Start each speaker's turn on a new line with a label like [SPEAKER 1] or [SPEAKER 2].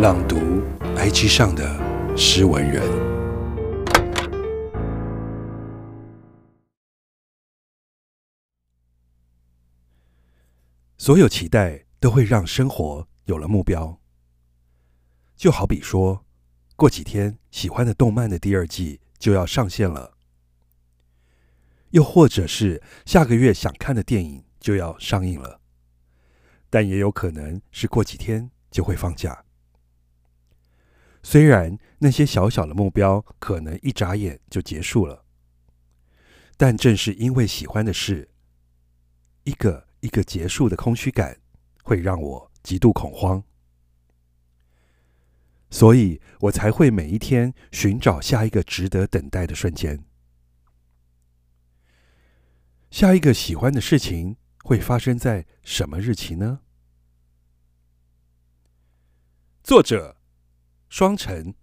[SPEAKER 1] 朗读 IG 上的诗文人。所有期待都会让生活有了目标，就好比说，过几天喜欢的动漫的第二季就要上线了，又或者是下个月想看的电影就要上映了，但也有可能是过几天就会放假。虽然那些小小的目标可能一眨眼就结束了，但正是因为喜欢的事，一个一个结束的空虚感，会让我极度恐慌，所以我才会每一天寻找下一个值得等待的瞬间。下一个喜欢的事情会发生在什么日期呢？作者。双城